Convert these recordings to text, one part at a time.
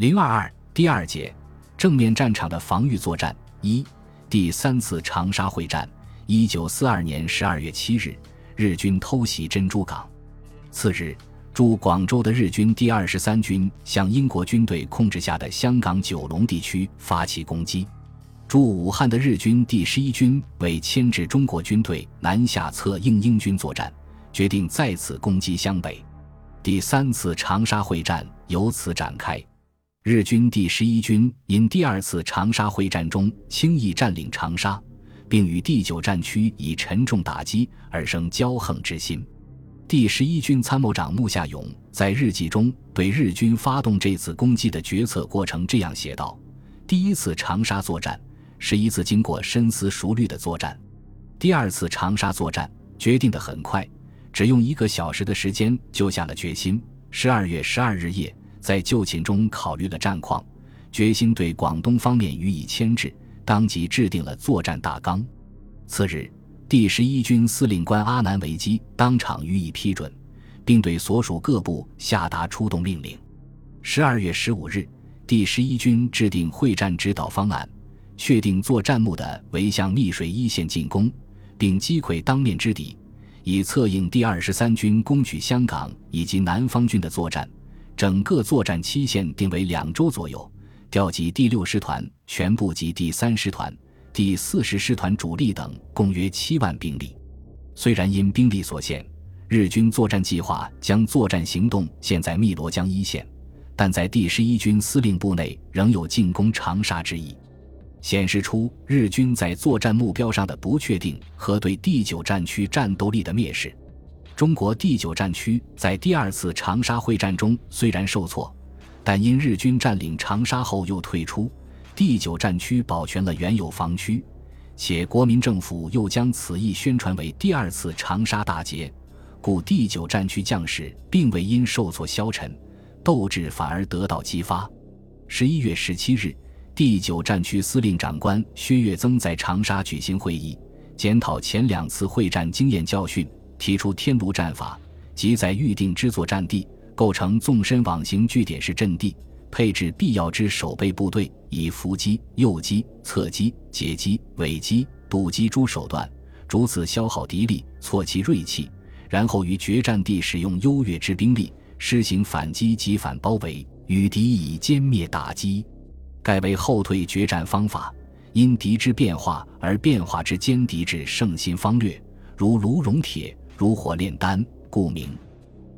零二二第二节正面战场的防御作战一第三次长沙会战，一九四二年十二月七日，日军偷袭珍珠港。次日，驻广州的日军第二十三军向英国军队控制下的香港九龙地区发起攻击。驻武汉的日军第十一军为牵制中国军队南下策应英军作战，决定再次攻击湘北。第三次长沙会战由此展开。日军第十一军因第二次长沙会战中轻易占领长沙，并与第九战区以沉重打击而生骄横之心。第十一军参谋长穆夏勇在日记中对日军发动这次攻击的决策过程这样写道：“第一次长沙作战是一次经过深思熟虑的作战，第二次长沙作战决定的很快，只用一个小时的时间就下了决心。十二月十二日夜。”在就寝中考虑了战况，决心对广东方面予以牵制，当即制定了作战大纲。次日，第十一军司令官阿南维基当场予以批准，并对所属各部下达出动命令。十二月十五日，第十一军制定会战指导方案，确定作战目的为向密水一线进攻，并击溃当面之敌，以策应第二十三军攻取香港以及南方军的作战。整个作战期限定为两周左右，调集第六师团全部及第三师团、第四十师团主力等共约七万兵力。虽然因兵力所限，日军作战计划将作战行动限在汨罗江一线，但在第十一军司令部内仍有进攻长沙之意，显示出日军在作战目标上的不确定和对第九战区战斗力的蔑视。中国第九战区在第二次长沙会战中虽然受挫，但因日军占领长沙后又退出，第九战区保全了原有防区，且国民政府又将此役宣传为第二次长沙大捷，故第九战区将士并未因受挫消沉，斗志反而得到激发。十一月十七日，第九战区司令长官薛岳增在长沙举行会议，检讨前两次会战经验教训。提出天炉战法，即在预定之作战地构成纵深网形据点式阵地，配置必要之守备部队，以伏击、诱击、侧击、截击、尾击、堵击诸手段，逐次消耗敌力，挫其锐气，然后于决战地使用优越之兵力，施行反击及反包围，与敌以歼灭打击。盖为后退决战方法，因敌之变化而变化之歼敌之胜心方略，如卢 rom 铁。如火炼丹，故名，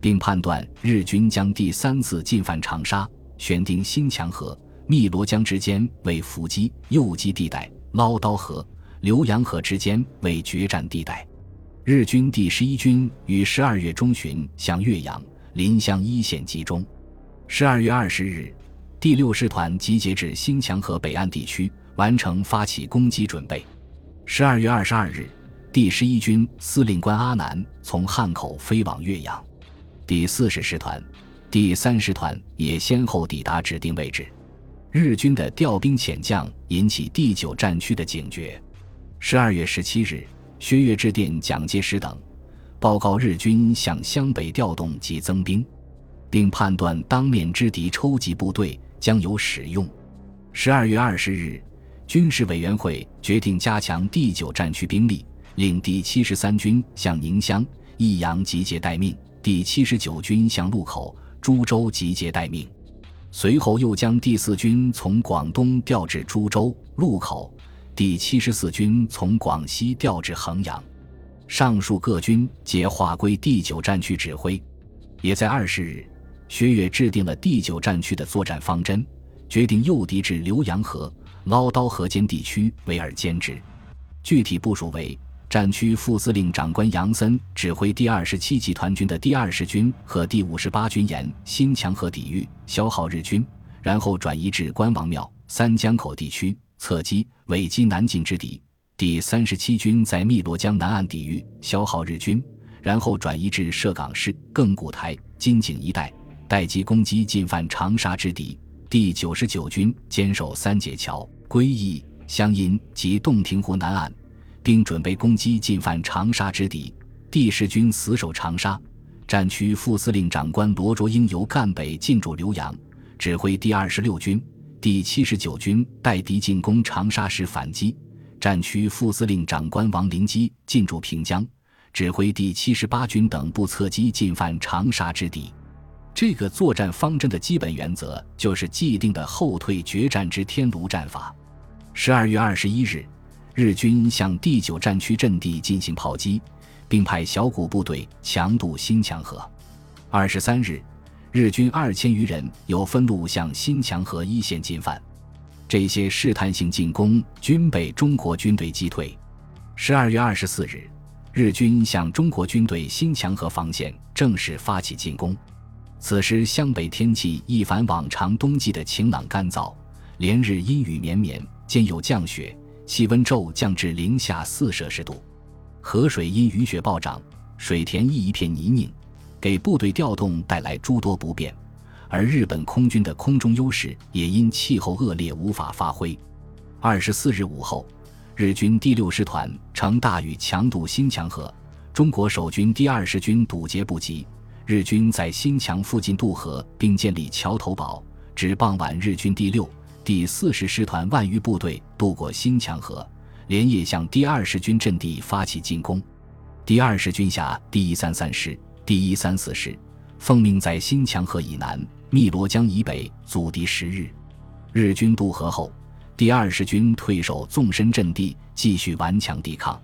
并判断日军将第三次进犯长沙，选定新墙河、汨罗江之间为伏击、诱击地带，捞刀河、浏阳河之间为决战地带。日军第十一军于十二月中旬向岳阳、临湘一线集中。十二月二十日，第六师团集结至新墙河北岸地区，完成发起攻击准备。十二月二十二日。第十一军司令官阿南从汉口飞往岳阳，第四十师团、第三师团也先后抵达指定位置。日军的调兵遣将引起第九战区的警觉。十二月十七日，薛岳致电蒋介石等，报告日军向湘北调动及增兵，并判断当面之敌抽集部队将有使用。十二月二十日，军事委员会决定加强第九战区兵力。令第七十三军向宁乡、益阳集结待命，第七十九军向路口、株洲集结待命。随后又将第四军从广东调至株洲、路口，第七十四军从广西调至衡阳。上述各军皆划归第九战区指挥。也在二十日，薛岳制定了第九战区的作战方针，决定诱敌至浏阳河、捞刀河间地区围而歼之。具体部署为。战区副司令长官杨森指挥第二十七集团军的第二十军和第五十八军沿新墙河抵御，消耗日军，然后转移至关王庙、三江口地区，侧击、尾击南进之敌。第三十七军在汨罗江南岸抵御，消耗日军，然后转移至涉港市、亘古台、金井一带，待机攻击进犯长沙之敌。第九十九军坚守三界桥、归义、湘阴及洞庭湖南岸。并准备攻击进犯长沙之敌，第十军死守长沙。战区副司令长官罗卓英由赣北进驻浏阳，指挥第二十六军、第七十九军带敌进攻长沙时反击。战区副司令长官王灵基进驻平江，指挥第七十八军等部侧击进犯长沙之敌。这个作战方针的基本原则就是既定的后退决战之天炉战法。十二月二十一日，日军向第九战区阵地进行炮击，并派小股部队强渡新墙河。二十三日，日军二千余人有分路向新墙河一线进犯。这些试探性进攻均被中国军队击退。十二月二十四日，日军向中国军队新墙河防线正式发起进攻。此时湘北天气一反往常冬季的晴朗干燥，连日阴雨绵绵，兼有降雪，气温骤降至零下四摄氏度。河水因雨雪暴涨，水田亦一片泥泞，给部队调动带来诸多不便。而日本空军的空中优势也因气候恶劣无法发挥。二十四日午后，日军第六师团乘大雨强渡新墙河，中国守军第二十军堵截不及。日军在新墙附近渡河，并建立桥头堡。至傍晚，日军第六、第四十师团万余部队渡过新墙河，连夜向第二十军阵地发起进攻。第二十军辖第一三三师、第一三四师，奉命在新墙河以南。汨罗江以北阻敌十日，日军渡河后，第二十军退守纵深阵地，继续顽强抵抗。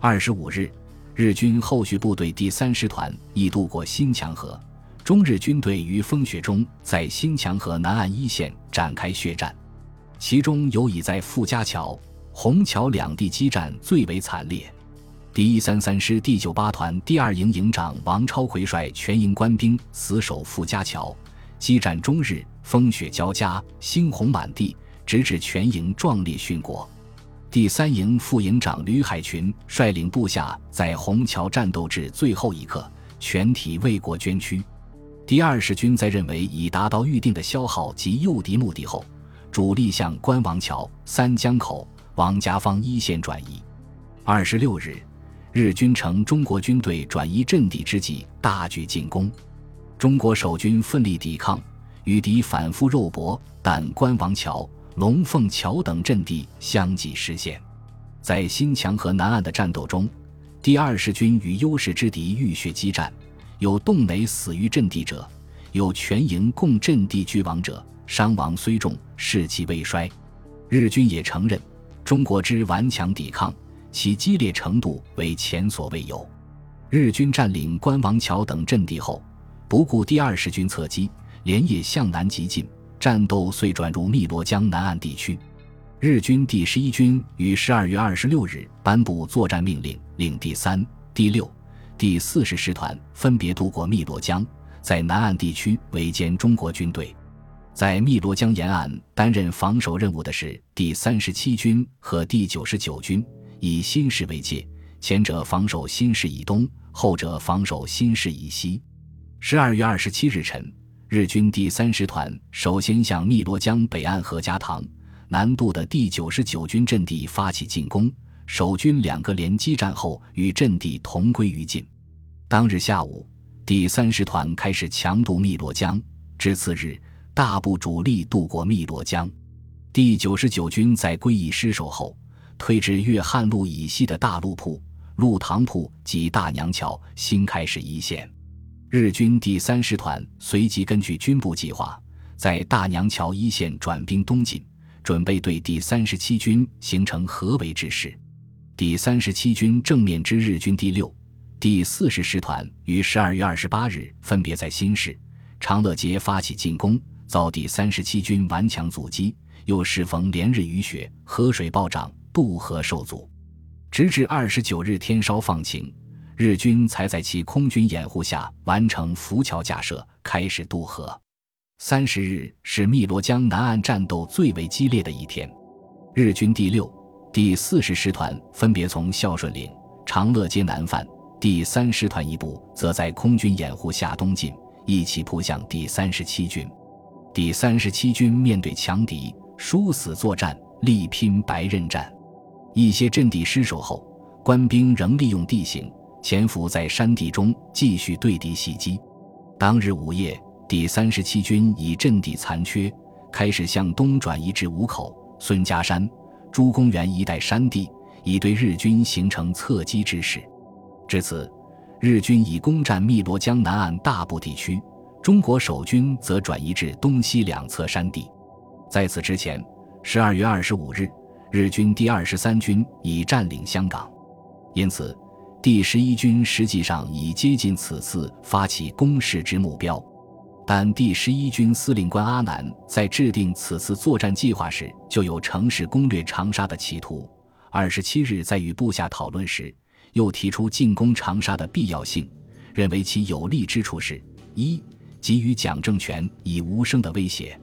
二十五日，日军后续部队第三师团亦渡过新墙河，中日军队于风雪中在新墙河南岸一线展开血战，其中尤以在傅家桥、虹桥两地激战最为惨烈。第一三三师第九八团第二营营长王超奎率全营官兵死守傅家桥。激战终日，风雪交加，猩红满地，直至全营壮烈殉国。第三营副营长吕海群率领部下在虹桥战斗至最后一刻，全体为国捐躯。第二十军在认为已达到预定的消耗及诱敌目的后，主力向关王桥、三江口、王家坊一线转移。二十六日，日军乘中国军队转移阵地之际，大举进攻。中国守军奋力抵抗，与敌反复肉搏，但关王桥、龙凤桥等阵地相继失陷。在新墙河南岸的战斗中，第二十军与优势之敌浴血激战，有洞内死于阵地者，有全营共阵地俱亡者，伤亡虽重，士气未衰。日军也承认，中国之顽强抵抗，其激烈程度为前所未有。日军占领关王桥等阵地后。不顾第二十军侧击，连夜向南急进，战斗遂转入汨罗江南岸地区。日军第十一军于十二月二十六日颁布作战命令，令第三、第六、第四十师团分别渡过汨罗江，在南岸地区围歼中国军队。在汨罗江沿岸担任防守任务的是第三十七军和第九十九军，以新市为界，前者防守新市以东，后者防守新市以西。十二月二十七日晨，日军第三师团首先向汨罗江北岸何家塘南渡的第九十九军阵地发起进攻，守军两个连激战后，与阵地同归于尽。当日下午，第三师团开始强渡汨罗江，至次日，大部主力渡过汨罗江。第九十九军在归义失守后，退至粤汉路以西的大路铺、路塘铺及大娘桥，新开始一线。日军第三师团随即根据军部计划，在大娘桥一线转兵东进，准备对第三十七军形成合围之势。第三十七军正面之日军第六、第四十师团于十二月二十八日分别在新市、长乐街发起进攻，遭第三十七军顽强阻击。又适逢连日雨雪，河水暴涨，渡河受阻，直至二十九日天稍放晴。日军才在其空军掩护下完成浮桥架设，开始渡河。三十日是汨罗江南岸战斗最为激烈的一天。日军第六、第四十师团分别从孝顺岭、长乐街南犯，第三师团一部则在空军掩护下东进，一起扑向第三十七军。第三十七军面对强敌，殊死作战，力拼白刃战。一些阵地失守后，官兵仍利用地形。潜伏在山地中，继续对敌袭击。当日午夜，第三十七军以阵地残缺，开始向东转移至五口、孙家山、朱公园一带山地，已对日军形成侧击之势。至此，日军已攻占汨罗江南岸大部地区，中国守军则转移至东西两侧山地。在此之前，十二月二十五日，日军第二十三军已占领香港，因此。第十一军实际上已接近此次发起攻势之目标，但第十一军司令官阿南在制定此次作战计划时就有乘势攻略长沙的企图。二十七日在与部下讨论时，又提出进攻长沙的必要性，认为其有利之处是：一、给予蒋政权以无声的威胁；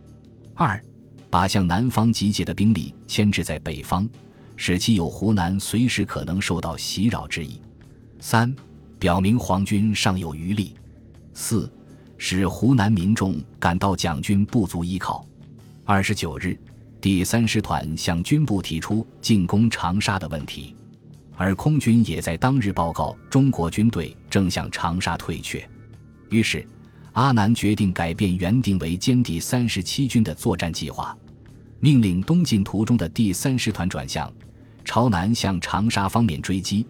二、把向南方集结的兵力牵制在北方，使其有湖南随时可能受到袭扰之意。三，表明皇军尚有余力；四，使湖南民众感到蒋军不足依靠。二十九日，第三师团向军部提出进攻长沙的问题，而空军也在当日报告中国军队正向长沙退却。于是，阿南决定改变原定为歼敌三十七军的作战计划，命令东进途中的第三师团转向，朝南向长沙方面追击。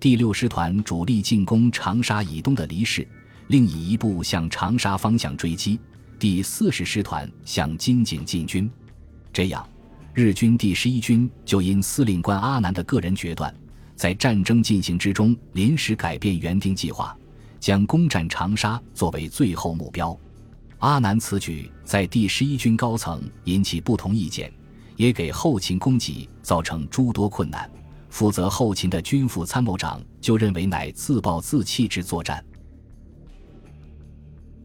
第六师团主力进攻长沙以东的黎市，另以一部向长沙方向追击。第四十师团向金井进军。这样，日军第十一军就因司令官阿南的个人决断，在战争进行之中临时改变原定计划，将攻占长沙作为最后目标。阿南此举在第十一军高层引起不同意见，也给后勤供给造成诸多困难。负责后勤的军副参谋长就认为乃自暴自弃之作战。